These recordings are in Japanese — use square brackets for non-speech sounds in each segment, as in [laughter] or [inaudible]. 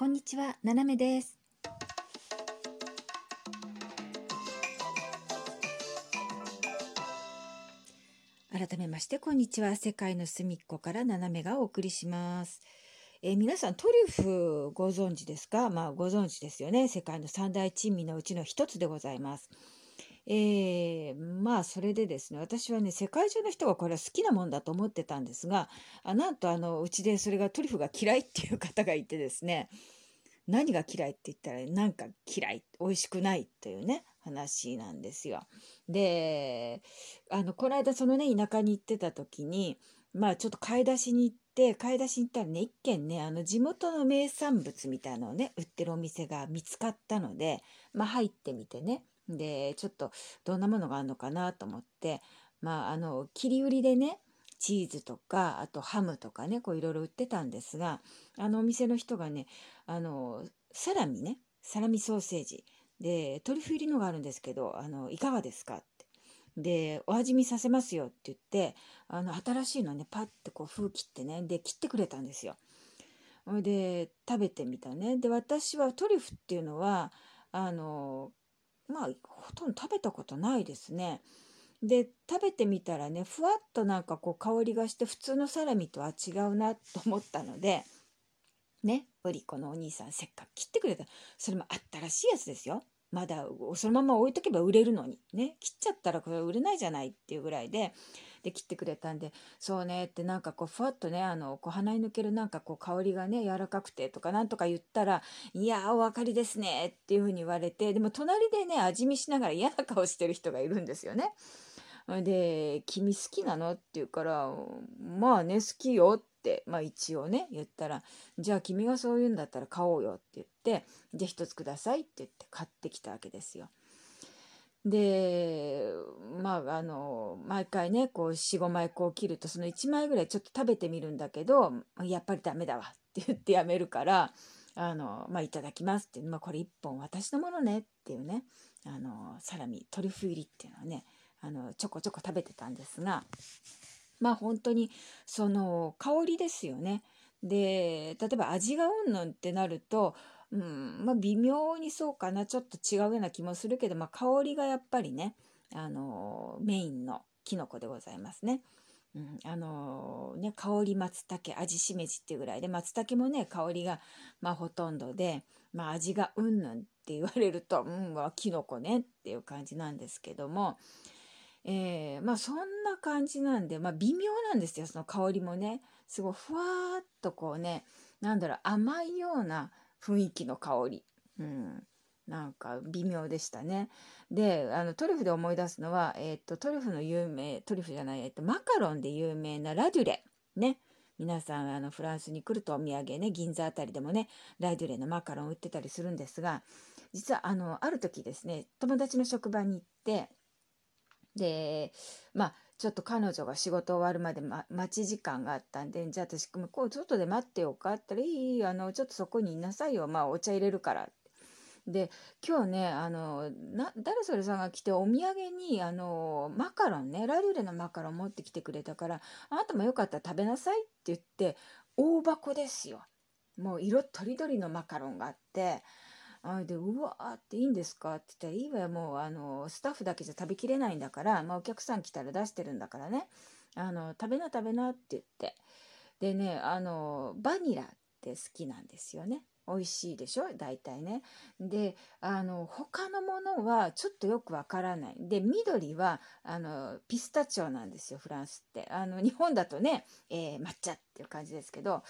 こんにちは、ななめです。改めまして、こんにちは。世界の隅っこからななめがお送りします。えー皆さん、トリュフご存知ですか？まあ、ご存知ですよね。世界の三大珍味のうちの一つでございます。えーまあそれでですね私はね世界中の人がこれは好きなもんだと思ってたんですがあなんとあのうちでそれがトリュフが嫌いっていう方がいてですね何が嫌いって言ったらなんか嫌い美味しくないというね話なんですよ。であのこの間そのね田舎に行ってた時にまあちょっと買い出しに行って買い出しに行ったらね一軒ねあの地元の名産物みたいなのをね売ってるお店が見つかったのでまあ入ってみてねでちょっとどんなものがあるのかなと思ってまああの切り売りでねチーズとかあとハムとかねこういろいろ売ってたんですがあのお店の人がねあのサラミねサラミソーセージでトリュフ入りのがあるんですけどあのいかがですかってでお味見させますよって言ってあの新しいのねパッてこう封切ってねで切ってくれたんですよ。で食べてみたねで私はトリュフっていうのはあのまあほとんど食べたことないですね。で食べてみたらねふわっとなんかこう香りがして普通のサラミとは違うなと思ったのでね売り子のお兄さんせっかく切ってくれたそれも新しいやつですよ。まだそのまま置いとけば売れるのにね切っちゃったらこれ売れないじゃないっていうぐらいでで切ってくれたんでそうねってなんかこうふわっとねあのこう鼻に抜けるなんかこう香りがね柔らかくてとかなんとか言ったら「いやお分かりですね」っていうふうに言われてでも隣でね味見しながら嫌な顔してる人がいるんですよね。で「君好きなの?」って言うから「まあね好きよ」って、まあ、一応ね言ったら「じゃあ君がそう言うんだったら買おうよ」って言って「じゃあ一つください」って言って買ってきたわけですよ。でまああの毎回ねこう45枚こう切るとその1枚ぐらいちょっと食べてみるんだけどやっぱりダメだわって言ってやめるから「あのまあ、いただきます」って、まあ、これ1本私のものねっていうねあのサラミトリュフ入りっていうのはねあのちょこちょこ食べてたんですがまあ本当にその香りですよね。で例えば味がうんぬんってなると、うんまあ、微妙にそうかなちょっと違うような気もするけど、まあ、香りがやっぱりねあのメインのきのこでございますね。うん、あのね香り松茸味しめじっていうぐらいで松茸もね香りがまあほとんどで、まあ、味がうんぬんって言われるとうんはきのこねっていう感じなんですけども、えーまあそんな感じなんで、まあ、微妙なんですよその香りもね。すごいふわっとこうねなんだろう甘いような雰囲気の香り、うん、なんか微妙でしたね。であのトリュフで思い出すのは、えー、とトリュフの有名トリュフじゃない、えー、とマカロンで有名なラデュレ。ね。皆さんあのフランスに来るとお土産ね銀座あたりでもねラデュレのマカロン売ってたりするんですが実はあのある時ですね友達の職場に行ってでまあちょっと彼女が仕事終わるまで、ま、待ち時間があったんでじゃあ私こう外で待ってようかって言ったら「いいあのちょっとそこにいなさいよまあお茶入れるから」で今日ねあのな誰それさんが来てお土産にあのマカロンねラデュレのマカロン持ってきてくれたからあなたもよかったら食べなさいって言って大箱ですよ。もう色とりどりのマカロンがあってあでうわーっていいんですか？って言ったらいいわよもうあのスタッフだけじゃ食べきれないんだから、まあ、お客さん来たら出してるんだからね。あの食べな食べなって言って。でねあのバニラって好きなんですよね。美味しいでしょ？大体ね。であの他のものはちょっとよくわからない。で緑はあのピスタチオなんですよフランスって。あの日本だとね、えー抹茶っていう感じですけど。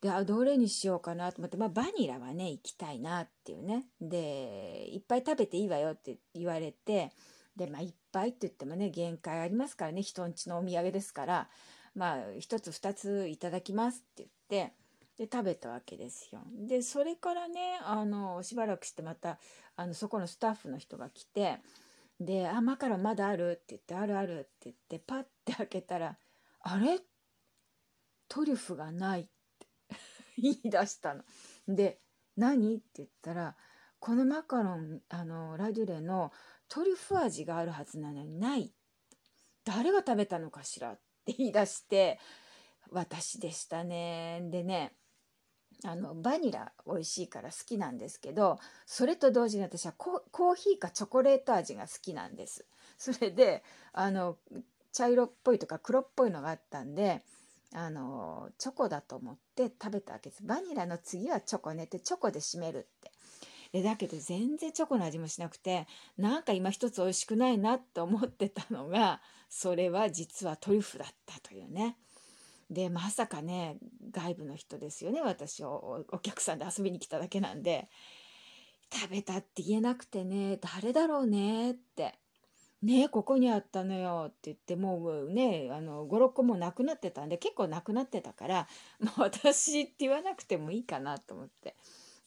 であどれにしようかなと思って、まあ、バニラはね行きたいなっていうねでいっぱい食べていいわよって言われてでまあいっぱいって言ってもね限界ありますからね人んちのお土産ですからまあ一つ二ついただきますって言ってで食べたわけですよ。でそれからねあのしばらくしてまたあのそこのスタッフの人が来てで「あマカロンまだある?」って言って「あるある」って言ってパッて開けたら「あれ？トリュフがない」っ [laughs] 言い出したの。で「何?」って言ったら「このマカロンあのラデュレのトリュフ味があるはずなのにない」誰が食べたのかしら？って言い出して私でしたね。でねあのバニラ美味しいから好きなんですけどそれと同時に私はコーヒーかチョコレート味が好きなんです。それであの茶色っぽいとか黒っぽいのがあったんであのチョコだと思って食べたわけです。バニラの次はチョコねってチョコで締めるって。でだけど全然チョコの味もしなくてなんか今一つ美味しくないなって思ってたのがそれは実はトリュフだったというね。でまさかね外部の人ですよね私をお客さんで遊びに来ただけなんで食べたって言えなくてね誰だろうねってねここにあったのよって言ってもうねあの56個もなくなってたんで結構なくなってたから [laughs] もう私って言わなくてもいいかなと思って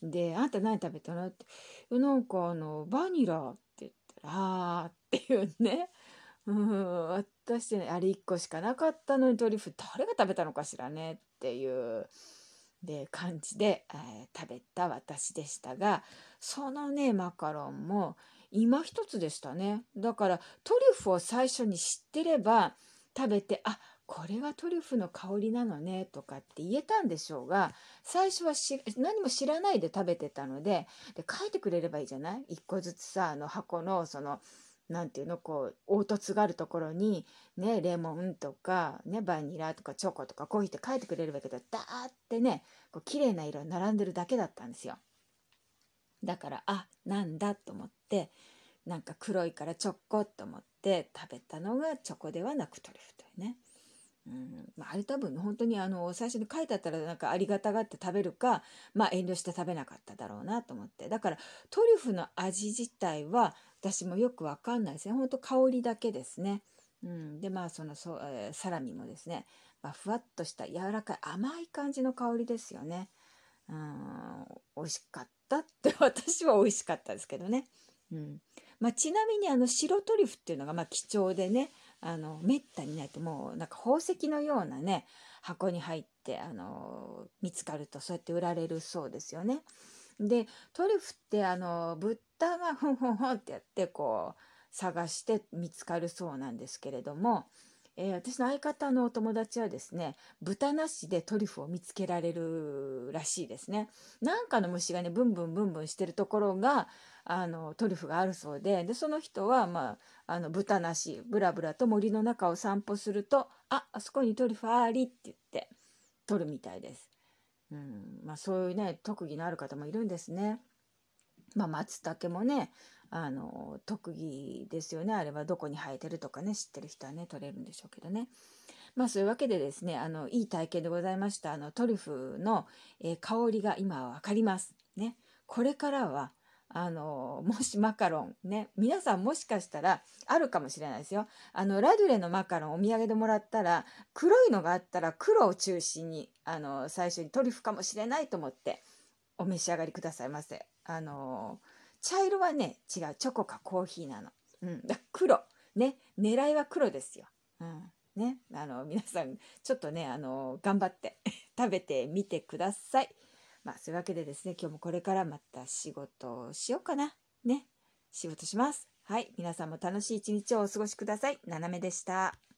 で「あんた何食べたの?」って「なんかあのバニラ」って言ったら「あー」っていうねうん、私ね、あれ1個しかなかったのにトリュフ誰が食べたのかしらねっていうで感じで、えー、食べた私でしたがそのねマカロンも今一つでしたね。だからトリュフを最初に知ってれば食べてあこれがトリュフの香りなのねとかって言えたんでしょうが最初は何も知らないで食べてたのでで書いてくれればいいじゃない？1個ずつさあの箱のそのなんていうのこう凹凸があるところにねレモンとかねバニラとかチョコとかコーヒーって書いてくれるわけどダーってねこう綺麗な色並んでるだけだったんですよ。だからあなんだと思ってなんか黒いからチョコと思って食べたのがチョコではなくトリュフというね。うん。まあ、あれ多分本当にあの最初に書いてあったらなんかありがたがって食べるか、まあ、遠慮して食べなかっただろうなと思って。だからトリュフの味自体は私もよくわかんないですね。本当香りだけですね。うん、でまあそのそ、えー、サラミもですね、まあ、ふわっとした柔らかい甘い感じの香りですよね。うん美味しかったって [laughs] 私は美味しかったですけどね。うんまあ、ちなみにあの白トリュフっていうのがまあ貴重でねあのめったにないともうなんか宝石のようなね箱に入ってあの見つかるとそうやって売られるそうですよね。でトリュフってあの豚がふんふんふんってやってこう探して見つかるそうなんですけれども、えー、私の相方のお友達はですね豚なしでトリュフを見つけられるらしいですね。なんかの虫がねブンブンブンブンしてるところがあのトリュフがあるそうででその人は、まあ、あの豚なしブラブラと森の中を散歩するとああそこにトリュフありって言って取るみたいです。うんまあ、そういうね特技のある方もいるんですね。まあ、松茸もねあの特技ですよね。あれはどこに生えてるとかね知ってる人はね取れるんでしょうけどね。まあそういうわけでですねあのいい体験でございました。あのトリュフの、えー、香りが今は分かります。ね、これからはあのもしマカロンね皆さんもしかしたらあるかもしれないですよ。あのラドゥレのマカロンお土産でもらったら黒いのがあったら黒を中心にあの最初にトリュフかもしれないと思ってお召し上がりくださいませ。あの茶色はね違うチョコかコーヒーなの、うん、だ黒ね狙いは黒ですよ、うんね、あの皆さんちょっとねあの頑張って [laughs] 食べてみてください。まあそういうわけでですね今日もこれからまた仕事をしようかな。ね仕事します。はい皆さんも楽しい一日をお過ごしください。ななめでした。